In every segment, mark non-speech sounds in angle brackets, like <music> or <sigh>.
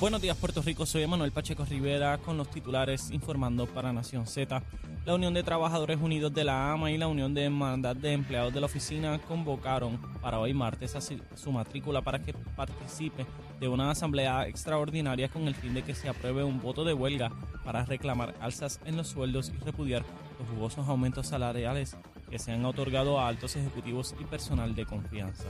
Buenos días Puerto Rico, soy Manuel Pacheco Rivera con los titulares informando para Nación Z. La Unión de Trabajadores Unidos de la AMA y la Unión de Hermandad de Empleados de la Oficina convocaron para hoy martes a su matrícula para que participe de una asamblea extraordinaria con el fin de que se apruebe un voto de huelga para reclamar alzas en los sueldos y repudiar los jugosos aumentos salariales que se han otorgado a altos ejecutivos y personal de confianza.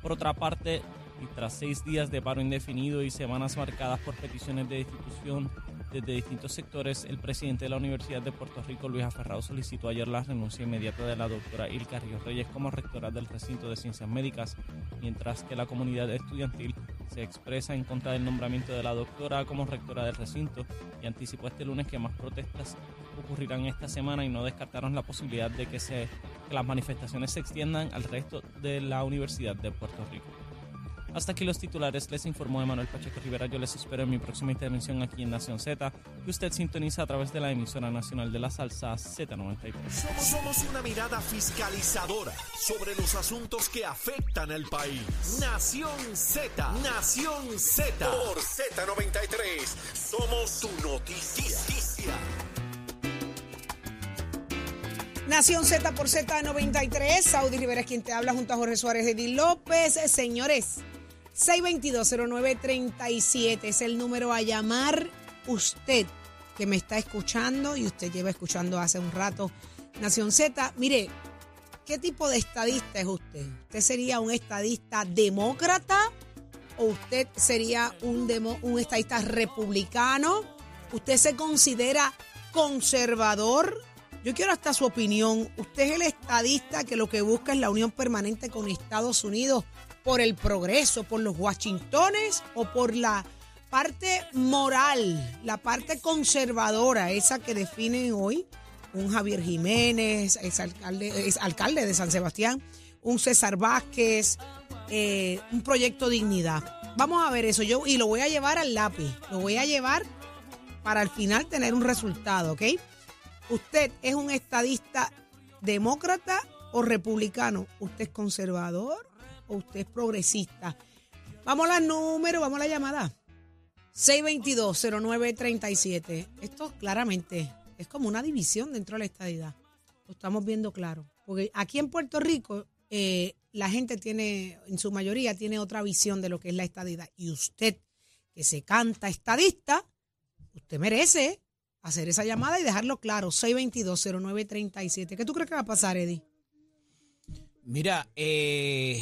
Por otra parte, y tras seis días de paro indefinido y semanas marcadas por peticiones de destitución desde distintos sectores, el presidente de la Universidad de Puerto Rico, Luis Aferrado, solicitó ayer la renuncia inmediata de la doctora Ilka Ríos Reyes como rectora del recinto de ciencias médicas, mientras que la comunidad estudiantil se expresa en contra del nombramiento de la doctora como rectora del recinto y anticipó este lunes que más protestas ocurrirán esta semana y no descartaron la posibilidad de que, se, que las manifestaciones se extiendan al resto de la Universidad de Puerto Rico. Hasta aquí los titulares, les informó Emanuel Pacheco Rivera. Yo les espero en mi próxima intervención aquí en Nación Z, que usted sintoniza a través de la emisora nacional de la salsa Z93. Somos, somos una mirada fiscalizadora sobre los asuntos que afectan al país. Nación Z, Nación Z. Por Z93, somos su noticia. Nación Z por Z93, Saudi Rivera es quien te habla junto a Jorge Suárez Edil López. Señores, 6220937 es el número a llamar usted que me está escuchando y usted lleva escuchando hace un rato Nación Z. Mire, ¿qué tipo de estadista es usted? ¿Usted sería un estadista demócrata o usted sería un, demo- un estadista republicano? ¿Usted se considera conservador? Yo quiero hasta su opinión. ¿Usted es el estadista que lo que busca es la unión permanente con Estados Unidos por el progreso, por los Washingtones o por la parte moral, la parte conservadora, esa que definen hoy un Javier Jiménez, es alcalde, es alcalde de San Sebastián, un César Vázquez, eh, un proyecto Dignidad. Vamos a ver eso yo y lo voy a llevar al lápiz, lo voy a llevar para al final tener un resultado, ¿ok? ¿Usted es un estadista demócrata o republicano? ¿Usted es conservador o usted es progresista? Vamos a los números, vamos a la llamada. 622-0937. Esto claramente es como una división dentro de la estadidad. Lo estamos viendo claro. Porque aquí en Puerto Rico eh, la gente tiene, en su mayoría, tiene otra visión de lo que es la estadidad. Y usted, que se canta estadista, usted merece hacer esa llamada y dejarlo claro. 622-0937. ¿Qué tú crees que va a pasar, Eddie? Mira, eh,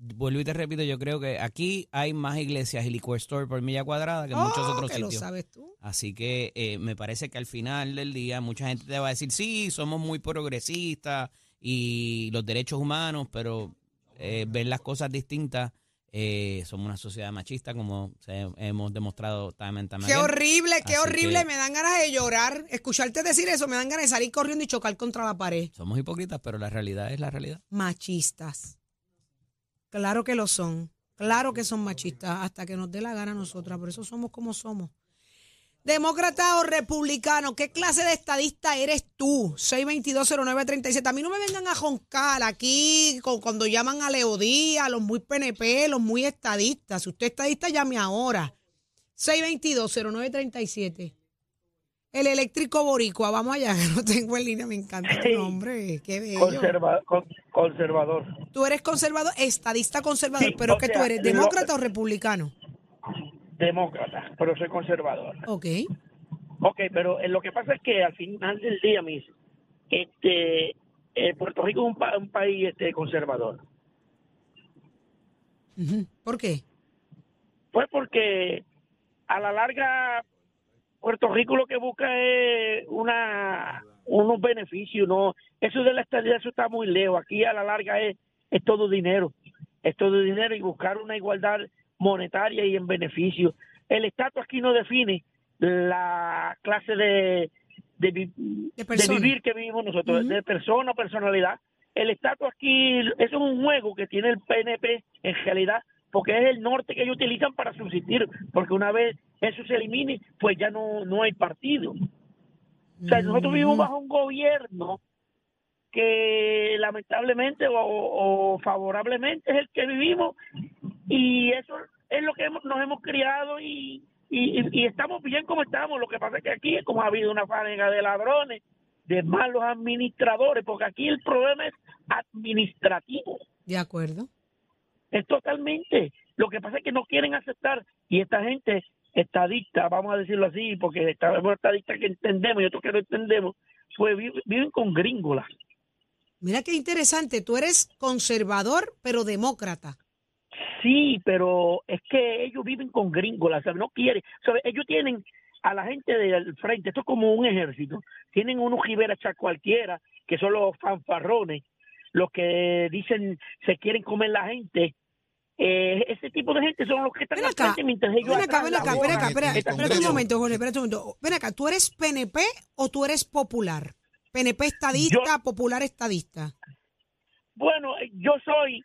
vuelvo y te repito, yo creo que aquí hay más iglesias y liquor store por milla cuadrada que en muchos Oh, otros que lo sitios. sabes tú. Así que eh, me parece que al final del día mucha gente te va a decir, sí, somos muy progresistas y los derechos humanos, pero eh, ver las cosas distintas, eh, somos una sociedad machista como se- hemos demostrado and time Qué horrible, qué Así horrible. que- Me dan ganas de llorar. Escucharte decir eso me dan ganas de salir corriendo y chocar contra la pared. Somos hipócritas, pero la realidad es la realidad. Machistas. Claro que lo son. Claro que son machistas hasta que nos dé la gana a nosotras. Por eso somos como somos. Demócrata o republicano, ¿qué clase de estadista eres tú? 6220937. A mí no me vengan a joncar aquí con- cuando llaman a Leodía, los muy PNP, los muy estadistas. Si usted es estadista, llame ahora. 6220937. El eléctrico boricua, vamos allá, <laughs> que no tengo en línea, me encanta tu nombre, qué bello. Conserva- con- conservador. Tú eres conservador, estadista conservador, Sí, pero que tú eres lo- demócrata o republicano. Demócrata, pero soy conservador. Ok. Ok, pero eh, lo que pasa es que al final del día, mis, este, eh, Puerto Rico es un, pa- un país este, conservador. ¿Por qué? Pues porque a la larga Puerto Rico lo que busca es una unos beneficios, no eso de la estabilidad eso está muy lejos. Aquí a la larga es, es todo dinero, es todo dinero y buscar una igualdad monetaria y en beneficio. El estatus aquí no define la clase de de, vivir que vivimos nosotros, de persona o personalidad. el estatus aquí, eso es un juego que tiene el PNP en realidad, porque es el norte que ellos utilizan para subsistir, porque una vez eso se elimine, pues ya no, no hay partido. O sea, nosotros vivimos bajo un gobierno que lamentablemente o, o favorablemente es el que vivimos y eso es lo que hemos- nos hemos criado y, y, y- estamos bien como estamos. Lo que pasa es que aquí, como ha habido una faneja de ladrones, de malos administradores, porque aquí el problema es administrativo. De acuerdo. Es totalmente. Lo que pasa es que no quieren aceptar y esta gente estadista, vamos a decirlo así, porque estamos estadistas que entendemos y otros que no entendemos, pues vi- viven con gringolas. Mira qué interesante. Tú eres conservador, pero demócrata. Sí, pero es que ellos viven con gringolas, ¿sabes? No quieren, ¿sabes? Ellos tienen a la gente del frente, esto es como un ejército, tienen unos jiberachas cualquiera, que son los fanfarrones, los que dicen se quieren comer la gente. Eh, ese tipo de gente son los que están Ven acá, frente mientras ellos ven acá, ven acá, ven acá, espera, espérate un momento, Jorge, espérate un momento. Ven acá, ¿tú eres PNP o tú eres popular? PNP estadista, popular estadista. Bueno, eh, yo soy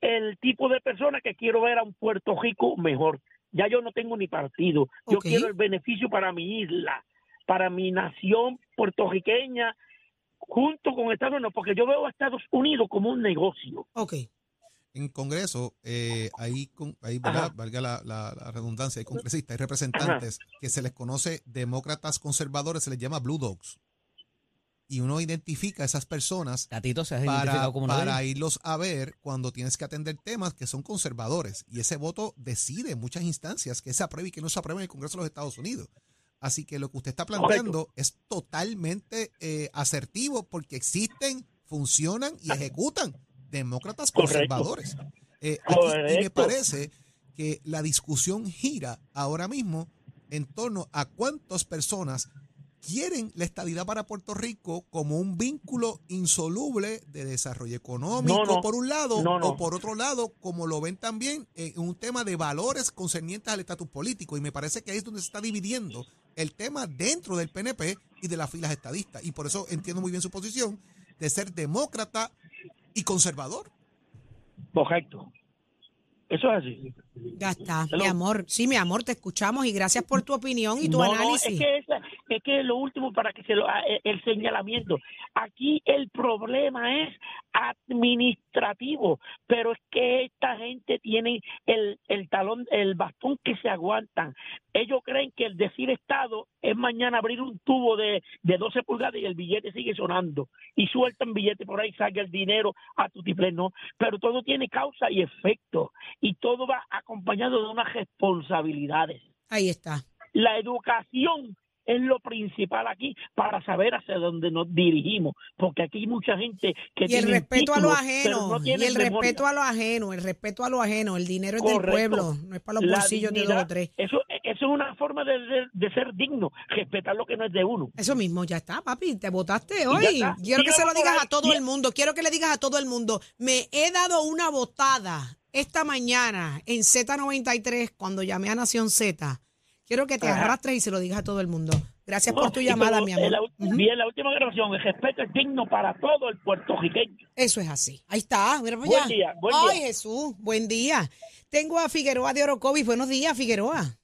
el tipo de persona que quiero ver a un Puerto Rico mejor. Ya yo no tengo ni partido. Yo quiero el beneficio para mi isla, para mi nación puertorriqueña, junto con Estados Unidos, porque yo veo a Estados Unidos como un negocio. Ok. En Congreso, eh, ahí, con, valga la, la- la redundancia, hay congresistas, hay representantes que se les conoce demócratas conservadores, se les llama Blue Dogs. Y uno identifica a esas personas Tatito se para, como para irlos a ver cuando tienes que atender temas que son conservadores. Y ese voto decide en muchas instancias que se apruebe y que no se apruebe en el Congreso de los Estados Unidos. Así que lo que usted está planteando es totalmente eh, asertivo porque existen, funcionan y ejecutan demócratas conservadores. Eh, aquí- y me parece que la discusión gira ahora mismo en torno a cuántas personas quieren la estadidad para Puerto Rico como un vínculo insoluble de desarrollo económico, No, no. por un lado, no. o por otro lado, como lo ven también en un tema de valores concernientes al estatus político. Y me parece que ahí es donde se está dividiendo el tema dentro del PNP y de las filas estadistas. Y por eso entiendo muy bien su posición de ser demócrata y conservador. Correcto. Eso es así. Ya está, Hello. mi amor. Sí, mi amor, te escuchamos y gracias por tu opinión y tu No, no, análisis. es que esa- es que lo último para que se lo eh, el señalamiento. Aquí el problema es administrativo, pero es que esta gente tiene el, el talón, el bastón que se aguantan. Ellos creen que el decir Estado es mañana abrir un tubo de, de 12 pulgadas y el billete sigue sonando y sueltan billete por ahí, saca el dinero a tu no, pero todo tiene causa y efecto y todo va acompañado de unas responsabilidades Ahí está. la educación es lo principal aquí para saber hacia dónde nos dirigimos, porque aquí hay mucha gente que Y el tiene respeto a lo ajeno, no y el memoria. respeto a lo ajeno, el respeto a lo ajeno, el dinero es del pueblo, no es para los La bolsillos de dos o tres. Eso, eso es una forma de, de- de ser digno, respetar lo que no es de uno. Eso mismo, ya está, papi, te votaste hoy. Quiero que se lo digas ahí. a todo el mundo, quiero que le digas a todo el mundo, me he dado una votada esta mañana en Z93 cuando llamé a Nación Z. Quiero que te Ajá. arrastres y se lo digas a todo el mundo. Gracias No, por tu llamada, mi en amor. la, Ujú. vi en la última grabación, el respeto es digno para todo el puertorriqueño. Eso es así. Ahí está, mira Buen allá. día, buen Ay, día. Jesús, buen día. Tengo a Figueroa de Orocovis. Buenos días, Figueroa.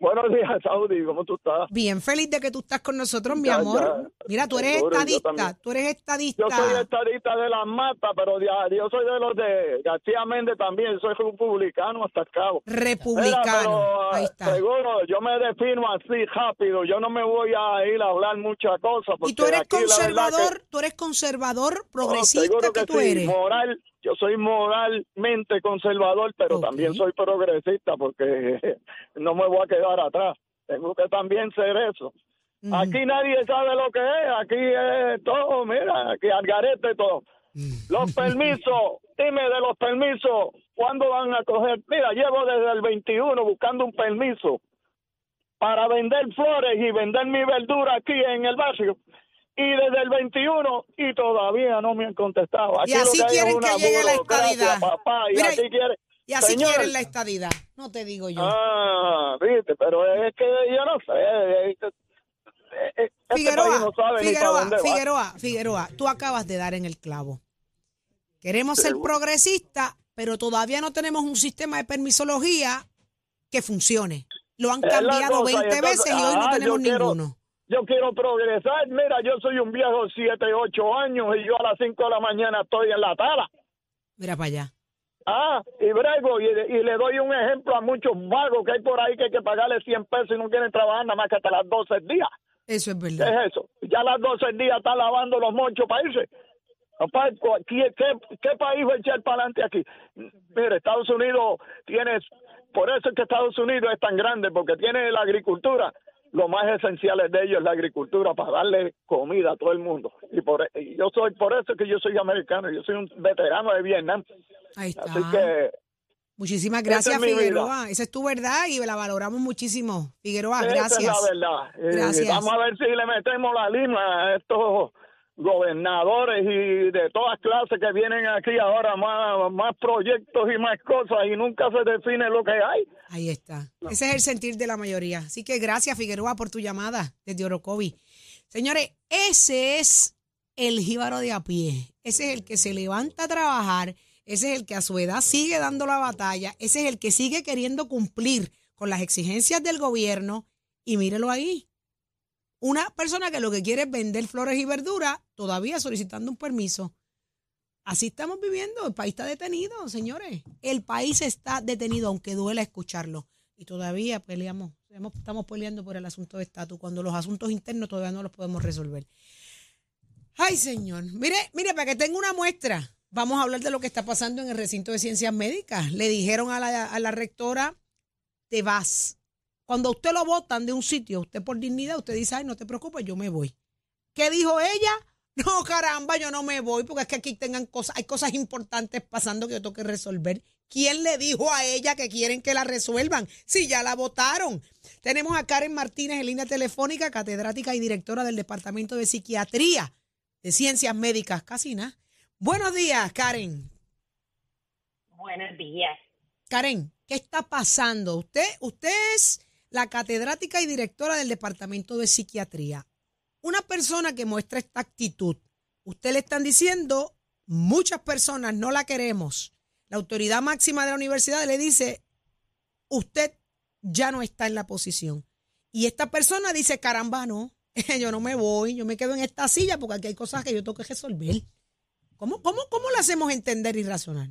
Buenos días, Saudi, ¿cómo tú estás? Bien feliz de que tú estás con nosotros, mi Ya, amor. ya. Mira, tú eres Seguro, estadista, tú eres estadista. Yo soy estadista de las matas, pero yo soy de los de García Méndez también, soy republicano hasta el cabo. Mira, republicano. pero, Ahí está. Seguro, yo me defino así rápido, yo no me voy a ir a hablar muchas cosas. Y tú eres aquí que- conservador, tú eres conservador, Oh, progresista que, que tú sí, eres. moral, yo soy moralmente conservador, pero también soy progresista porque <laughs> no me voy a quedar atrás. Tengo que también ser eso. Aquí nadie sabe lo que es, aquí es todo, mira, aquí al garete todo. Los permisos, dime de los permisos, ¿cuándo van a coger? Mira, llevo desde el 21 buscando un permiso para vender flores y vender mi verdura aquí en el barrio. Y desde el 21 y todavía no me han contestado. Aquí Y así quieren que llegue la estadidad. papá, y Mira, así quiere- Y así Señor. quieren la estadidad. No te digo yo. Ah, viste, pero es que yo no sé. eh, eh, Este país Figueroa, no sabe Figueroa. Figueroa, Figueroa, tú acabas de dar en el clavo. Queremos ser Seguro. progresistas, pero todavía no tenemos un sistema de permisología que funcione. Lo han Es cambiado cosa, y 20 entonces, veces y hoy no ah, yo tenemos quiero- ninguno. Yo quiero progresar. Mira, yo soy un viejo 7, 8 años y yo a las 5 de la mañana estoy en la tala. Mira para allá. Ah, y brego, y, y le doy un ejemplo a muchos vagos que hay por ahí que hay que pagarle 100 pesos y no quieren trabajar nada más que hasta las 12 del día. Eso es ¿Qué verdad. es eso? Ya a las 12 del día está lavando los mochos para irse. Papá, ¿qué, qué, qué país va a echar para adelante aquí? Mire, Estados Unidos tiene, por eso es que Estados Unidos es tan grande, porque tiene la agricultura. Lo más esencial de ellos es la agricultura para darle comida a todo el mundo. Y por y yo soy por eso que yo soy americano, yo soy un veterano de Vietnam. Ahí está. Así que Muchísimas gracias, es. Figueroa. Esa es tu verdad y la valoramos muchísimo. Figueroa, gracias. Esa es la verdad. Eh, Gracias. vamos a ver si le metemos la lima a estos gobernadores y de todas clases que vienen aquí ahora, más, más proyectos y más cosas y nunca se define lo que hay. Ahí está. Ese es el sentir de la mayoría. Así que gracias, Figueroa, por tu llamada desde Orocovi. Señores, ese es el jíbaro de a pie. Ese es el que se levanta a trabajar. Ese es el que a su edad sigue dando la batalla. Ese es el que sigue queriendo cumplir con las exigencias del gobierno. Y mírelo ahí. Una persona que lo que quiere es vender flores y verduras, todavía solicitando un permiso. Así estamos viviendo. El país está detenido, señores. El país está detenido, aunque duela escucharlo. Y todavía peleamos, estamos peleando por el asunto de estatus, cuando los asuntos internos todavía no los podemos resolver. Ay, señor. Mire, mire, para que tenga una muestra, vamos a hablar de lo que está pasando en el recinto de ciencias médicas. Le dijeron a la, a la rectora, te vas. Cuando a usted lo votan de un sitio, usted por dignidad, usted dice, ay, no te preocupes, yo me voy. ¿Qué dijo ella? <laughs> No, caramba, yo no me voy porque es que aquí tengan cosas, hay cosas importantes pasando que yo tengo que resolver. ¿Quién le dijo a ella que quieren que la resuelvan? Si ya la votaron. Tenemos a Karen Martínez en línea telefónica, catedrática y directora del Departamento de Psiquiatría de Ciencias Médicas, casi nada. Buenos días, Karen. Buenos días. Karen, ¿qué está pasando? Usted, usted es la catedrática y directora del Departamento de Psiquiatría. Una persona que muestra esta actitud, usted le están diciendo, muchas personas no la queremos. La autoridad máxima de la universidad le dice, usted ya no está en la posición. Y esta persona dice, caramba, no, <laughs> yo no me voy, yo me quedo en esta silla porque aquí hay cosas que yo tengo que resolver. ¿Cómo, cómo, cómo le hacemos entender y razonar?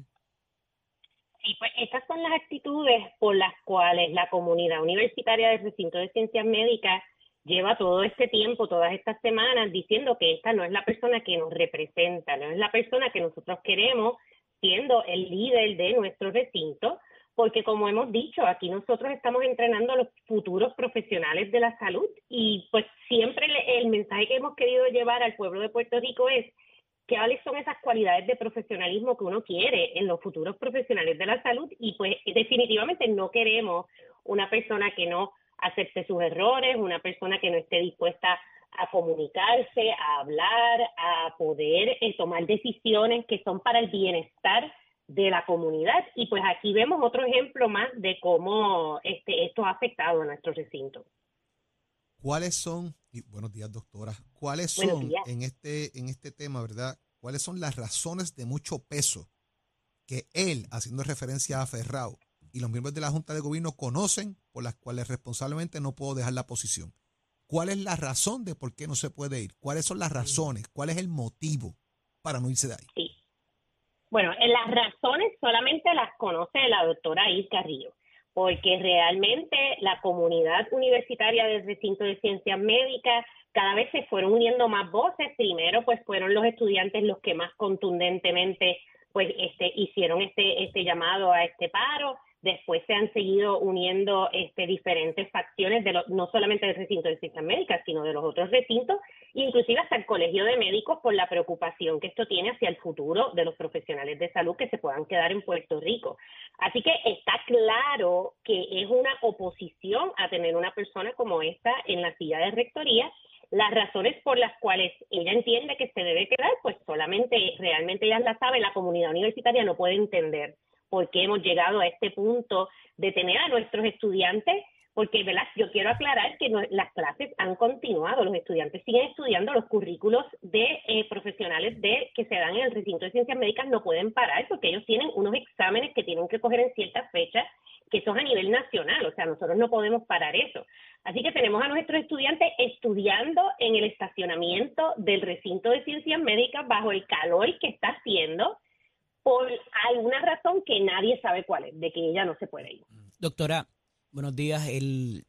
Sí, pues estas son las actitudes por las cuales la comunidad universitaria del recinto de ciencias médicas lleva todo este tiempo, todas estas semanas, diciendo que esta no es la persona que nos representa, no es la persona que nosotros queremos siendo el líder de nuestro recinto, porque como hemos dicho, aquí nosotros estamos entrenando a los futuros profesionales de la salud y pues siempre el mensaje que hemos querido llevar al pueblo de Puerto Rico es cuáles son esas cualidades de profesionalismo que uno quiere en los futuros profesionales de la salud y pues definitivamente no queremos una persona que no acepte sus errores, una persona que no esté dispuesta a comunicarse, a hablar, a poder eh, tomar decisiones que son para el bienestar de la comunidad. Y pues aquí vemos otro ejemplo más de cómo este, esto ha afectado a nuestro recinto. ¿Cuáles son, y buenos días doctora, cuáles son en este, en este tema, verdad? ¿Cuáles son las razones de mucho peso que él, haciendo referencia a Ferrao, y los miembros de la Junta de Gobierno conocen por las cuales responsablemente no puedo dejar la posición? ¿Cuál es la razón de por qué no se puede ir? ¿Cuáles son las razones? ¿Cuál es el motivo para no irse de ahí? Sí. Bueno, en las razones solamente las conoce la doctora Is Carrillo, porque realmente la comunidad universitaria del recinto de ciencias médicas cada vez se fueron uniendo más voces. Primero, pues fueron los estudiantes los que más contundentemente pues este hicieron este este llamado a este paro. Después se han seguido uniendo este diferentes facciones de lo- no solamente del recinto de ciencias médicas, sino de los otros recintos, inclusive hasta el Colegio de Médicos por la preocupación que esto tiene hacia el futuro de los profesionales de salud que se puedan quedar en Puerto Rico. Así que está claro que es una oposición a tener una persona como esta en la silla de rectoría. Las razones por las cuales ella entiende que se debe quedar, pues solamente realmente ella la sabe, la comunidad universitaria no puede entender por qué hemos llegado a este punto de tener a nuestros estudiantes porque ¿verdad? yo quiero aclarar que no- las clases han continuado, los estudiantes siguen estudiando los currículos de eh, profesionales de que se dan en el recinto de ciencias médicas no pueden parar porque ellos tienen unos exámenes que tienen que coger en ciertas fechas que son a nivel nacional, o sea, nosotros no podemos parar eso. Así que tenemos a nuestros estudiantes estudiando en el estacionamiento del recinto de ciencias médicas bajo el calor que está haciendo por alguna razón que nadie sabe cuál es, de que ella no se puede ir. Doctora, buenos días. El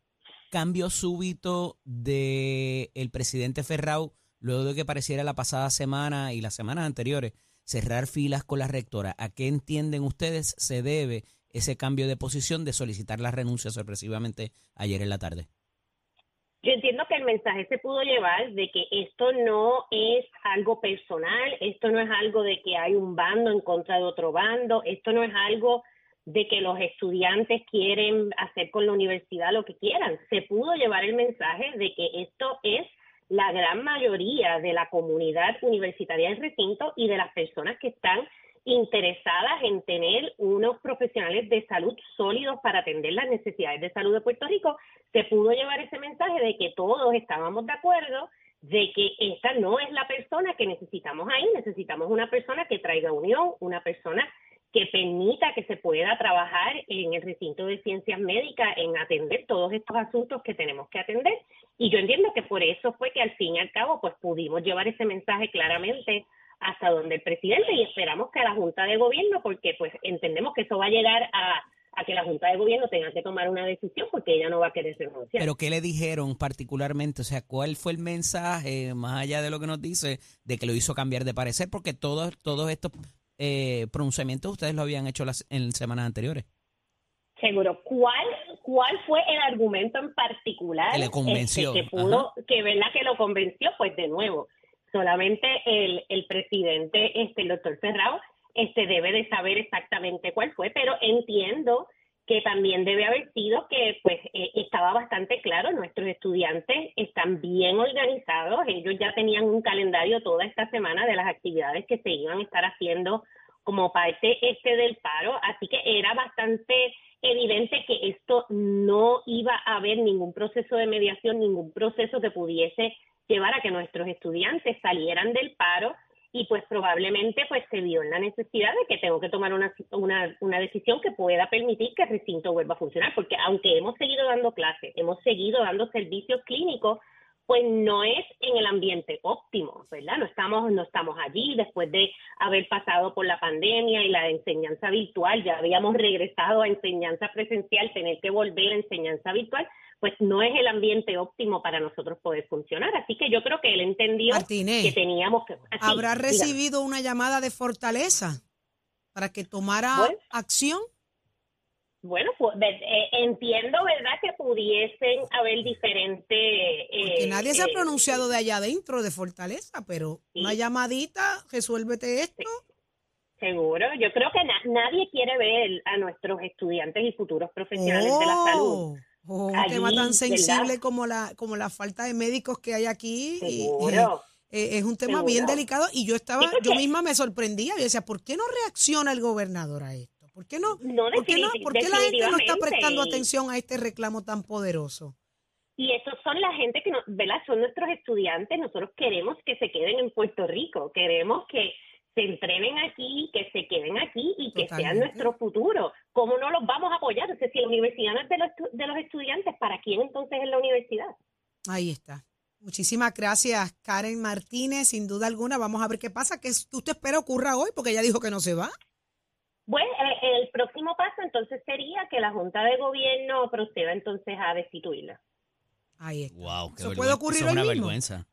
cambio súbito de el presidente Ferrao, luego de que pareciera la pasada semana y las semanas anteriores, cerrar filas con la rectora, ¿a qué entienden ustedes se debe ese cambio de posición de solicitar la renuncia sorpresivamente ayer en la tarde? Yo entiendo que el mensaje se pudo llevar de que esto no es algo personal, esto no es algo de que hay un bando en contra de otro bando, esto no es algo de que los estudiantes quieren hacer con la universidad lo que quieran. Se pudo llevar el mensaje de que esto es la gran mayoría de la comunidad universitaria del recinto y de las personas que están interesadas en tener unos profesionales de salud sólidos para atender las necesidades de salud de Puerto Rico, se pudo llevar ese mensaje de que todos estábamos de acuerdo de que esta no es la persona que necesitamos ahí, necesitamos una persona que traiga unión, una persona que permita que se pueda trabajar en el recinto de ciencias médicas en atender todos estos asuntos que tenemos que atender. Y yo entiendo que por eso fue que al fin y al cabo pues pudimos llevar ese mensaje claramente hasta donde el presidente y esperamos que a la Junta de Gobierno, porque pues entendemos que eso va a llegar a, a que la Junta de Gobierno tenga que tomar una decisión porque ella no va a querer renunciar. Pero ¿qué le dijeron particularmente? O sea, ¿cuál fue el mensaje, más allá de lo que nos dice, de que lo hizo cambiar de parecer? Porque todos, todos estos eh, pronunciamientos ustedes lo habían hecho las, en semanas anteriores. Seguro. ¿Cuál, cuál fue el argumento en particular Que le convenció, este, que pudo, que verdad que lo convenció? Pues de nuevo, solamente el, el presidente, este, el doctor Ferrao, este debe de saber exactamente cuál fue, pero entiendo que también debe haber sido que pues eh, estaba bastante claro, nuestros estudiantes están bien organizados, ellos ya tenían un calendario toda esta semana de las actividades que se iban a estar haciendo como parte este del paro, así que era bastante evidente que esto no iba a haber ningún proceso de mediación, ningún proceso que pudiese llevar a que nuestros estudiantes salieran del paro y pues probablemente pues se vio en la necesidad de que tengo que tomar una, una, una decisión que pueda permitir que el recinto vuelva a funcionar, porque aunque hemos seguido dando clases, hemos seguido dando servicios clínicos, pues no es en el ambiente óptimo, ¿verdad? No estamos, no estamos allí después de haber pasado por la pandemia y la enseñanza virtual, ya habíamos regresado a enseñanza presencial, tener que volver a enseñanza virtual, pues no es el ambiente óptimo para nosotros poder funcionar. Así que yo creo que él entendió Martínez, que teníamos que... así, ¿Habrá dígame. recibido una llamada de fortaleza para que tomara Bueno. acción? Bueno, pues eh, entiendo, ¿verdad?, que pudiesen haber diferentes... Que eh, nadie se ha eh, pronunciado de allá adentro de fortaleza, pero Sí. una llamadita, resuélvete esto. Seguro, yo creo que na- nadie quiere ver a nuestros estudiantes y futuros profesionales de la salud. Oh, un allí, tema tan ¿verdad? sensible como la como la falta de médicos que hay aquí. y- eh, es un tema Seguro. bien delicado y yo estaba, yo misma me sorprendía. Yo decía, ¿por qué no reacciona el gobernador a esto? ¿Por qué no? No, ¿Por qué, no, por qué la gente no está prestando atención a este reclamo tan poderoso? Y esos son la gente que, no, ¿verdad? Son nuestros estudiantes. Nosotros queremos que se queden en Puerto Rico. Queremos que se entrenen aquí, que se queden aquí y que sean nuestro futuro. ¿Cómo no los vamos a apoyar? O sea, si la universidad no es de los, de los estudiantes, ¿para quién entonces es la universidad? Ahí está. Muchísimas gracias, Karen Martínez. Sin duda alguna, vamos a ver qué pasa. ¿Qué es- usted espera ocurra hoy? Porque ella dijo que no se va. Bueno, eh, el próximo paso entonces sería que la Junta de Gobierno proceda entonces a destituirla. Ahí está. Wow, qué ¿Eso vergüenza. puede ocurrir Eso es hoy una mismo? vergüenza.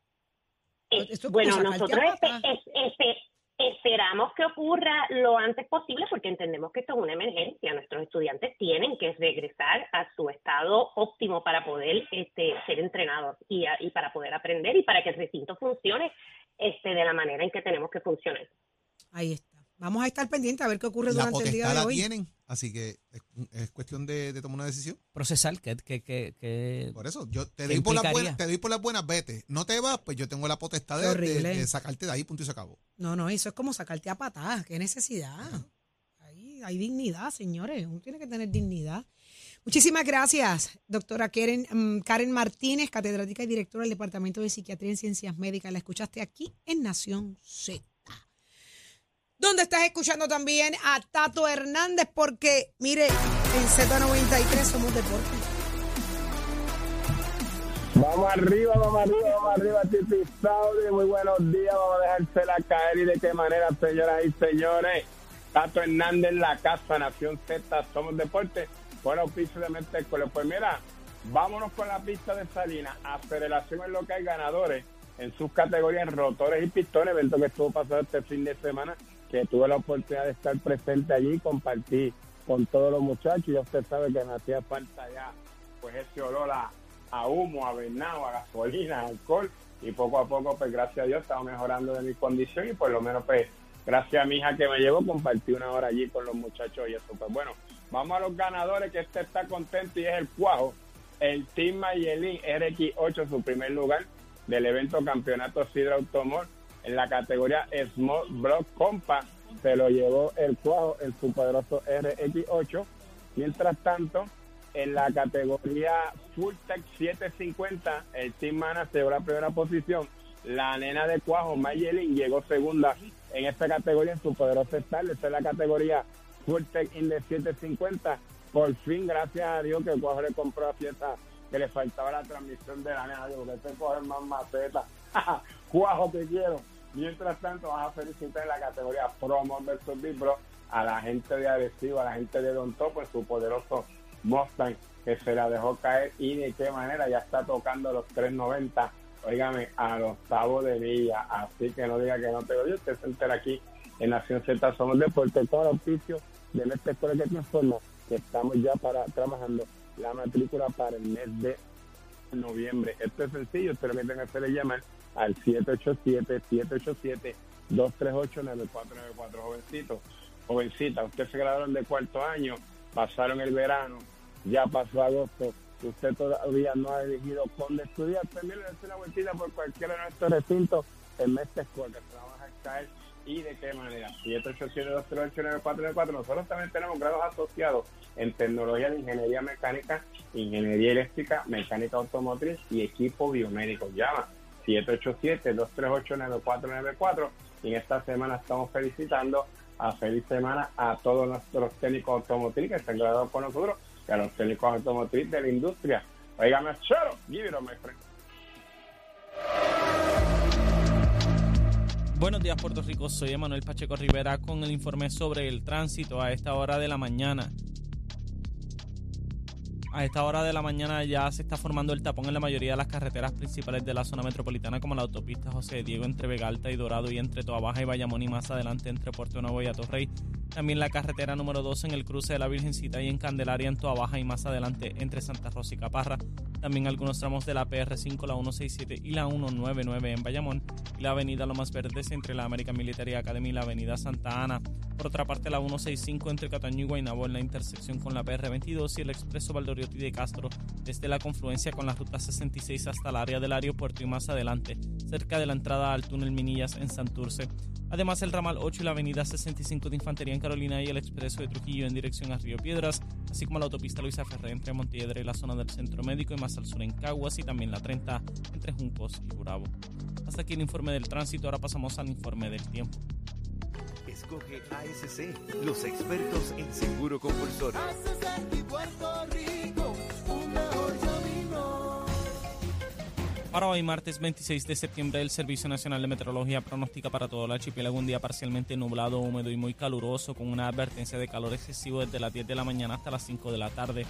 Eh, Esto es como bueno, sacarte nosotros a espe- pata. es- espe- esperamos que ocurra lo antes posible porque entendemos que esto es una emergencia. Nuestros estudiantes tienen que regresar a su estado óptimo para poder este, ser entrenados y, a- y para poder aprender y para que el recinto funcione este, de la manera en que tenemos que funcionar. Ahí está. Vamos a estar pendientes a ver qué ocurre La durante el día de la hoy. tienen, así que es, es cuestión de, de tomar una decisión. Procesal, que, que, que, que- Por eso, yo te ¿Qué doy por las buenas, te doy por las buenas, vete. No te vas, pues yo tengo la potestad de, de- horrible. de sacarte de ahí, punto y se acabó. No, no, eso es como sacarte a patadas. Qué necesidad. Hay, hay dignidad, señores. Uno tiene que tener dignidad. Muchísimas gracias, doctora Karen, mm, Karen Martínez, catedrática y directora del Departamento de Psiquiatría en Ciencias Médicas. La escuchaste aquí en Nación Z. Donde estás escuchando también a Tato Hernández, porque, mire, en Z93 somos deporte. Vamos arriba, vamos arriba, vamos arriba, Titi Saudi. Muy buenos días, vamos a dejársela caer y de qué manera, señoras y señores. Tato Hernández, la casa, Nación Z, somos deporte. Por auspicio de Mentecole. Pues mira, vámonos con la pista de Salinas. Aceleración en lo que hay ganadores en sus categorías rotores y pistones, evento que estuvo pasado este fin de semana, que tuve la oportunidad de estar presente allí y compartir con todos los muchachos. Ya usted sabe que me hacía falta ya, pues ese olor a, a humo, a venado, a gasolina, a alcohol. Y poco a poco, pues gracias a Dios, estaba mejorando de mi condición y por lo menos, pues, gracias a mi hija que me llevó, compartí una hora allí con los muchachos y eso. Pues bueno, vamos a los ganadores, que este está contento y es el Cuajo. El Team Mayelin RX8, su primer lugar del evento Campeonato Sidra Automor en la categoría Small Block Compa. Se lo llevó el Cuajo, el su poderoso RX8. Mientras tanto, en la categoría Full Tech 750, el Team Mana se llevó la primera posición. La nena de Cuajo, Mayelin, llegó segunda en esta categoría en su poderoso Star. Esta es la categoría Full Tech Index 750. Por fin, gracias a Dios, que el Cuajo le compró a fiesta que le faltaba la transmisión de la nena. Digo, que este coger más maceta. <laughs> Cuajo, te quiero. Mientras tanto, vas a felicitar en la categoría Promo versus Big Bro a la gente de Adhesivo, a la gente de Don Topo, su poderoso Mustang que se la dejó caer y de qué manera ya está tocando los 390, óigame, a los octavos de villa, así que no diga que no te oye, usted se entera aquí en Nación Z Somos Deporte, todo el oficio de nuestra escuela que que estamos ya para trabajando la matrícula para el mes de noviembre. Esto es sencillo, usted lo que tenga que hacer es llamar al 787-787-238-9494, jovencito, jovencita, usted se graduaron de cuarto año, pasaron el verano, ya pasó agosto, usted todavía no ha elegido dónde estudiar, también le hace una vueltita por cualquiera de nuestros recintos en Mestre Escuela, que trabaja a caer y de qué manera. 787-238-9494. Nosotros también tenemos grados asociados en tecnología de ingeniería mecánica, ingeniería eléctrica, mecánica automotriz y equipo biomédico. Llama 787-238-9494 y en esta semana estamos felicitando a feliz semana a todos nuestros técnicos automotrices que están graduados con nosotros y a los técnicos automotrices de la industria. Oígame, choro, give it. Buenos días Puerto Rico, soy Emanuel Pacheco Rivera con el informe sobre el tránsito a esta hora de la mañana. A esta hora de la mañana ya se está formando el tapón en la mayoría de las carreteras principales de la zona metropolitana como la autopista José Diego entre Vega Alta y Dorado y entre Toa Baja y Bayamón y más adelante entre Puerto Nuevo y Atorrey. También la carretera número 2 en el cruce de la Virgencita y en Candelaria en Toa Baja y más adelante entre Santa Rosa y Caparra. También algunos tramos de la PR5, la 167 y la 199 en Bayamón y la avenida Lomas Verdes entre la American Military Academy y la avenida Santa Ana. Por otra parte, la 165 entre Cataño y Guaynabo en la intersección con la PR22 y el expreso Valdoriotti de Castro desde la confluencia con la ruta 66 hasta el área del aeropuerto y más adelante, cerca de la entrada al túnel Minillas en Santurce. Además, el ramal 8 y la avenida 65 de Infantería en Carolina y el expreso de Trujillo en dirección a Río Piedras, así como la autopista Luisa Ferré entre Montiedra y la zona del Centro Médico y más al sur en Caguas y también la 30 entre Juncos y Burabo. Hasta aquí el informe del tránsito, ahora pasamos al informe del tiempo. Escoge ASC, los expertos en seguro compulsorio. Para hoy, martes 26 de septiembre, el Servicio Nacional de Meteorología pronostica para todo el archipiélago un día parcialmente nublado, húmedo y muy caluroso, con una advertencia de calor excesivo desde las 10 de la mañana hasta las 5 de la tarde.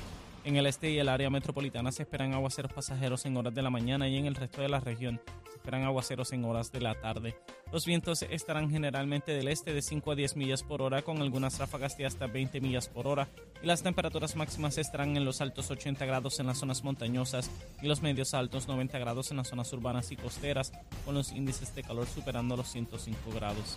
En el este y el área metropolitana se esperan aguaceros pasajeros en horas de la mañana y en el resto de la región se esperan aguaceros en horas de la tarde. Los vientos estarán generalmente del este de 5 a 10 millas por hora con algunas ráfagas de hasta 20 millas por hora y las temperaturas máximas estarán en los altos 80 grados en las zonas montañosas y los medios altos 90 grados en las zonas urbanas y costeras con los índices de calor superando los 105 grados.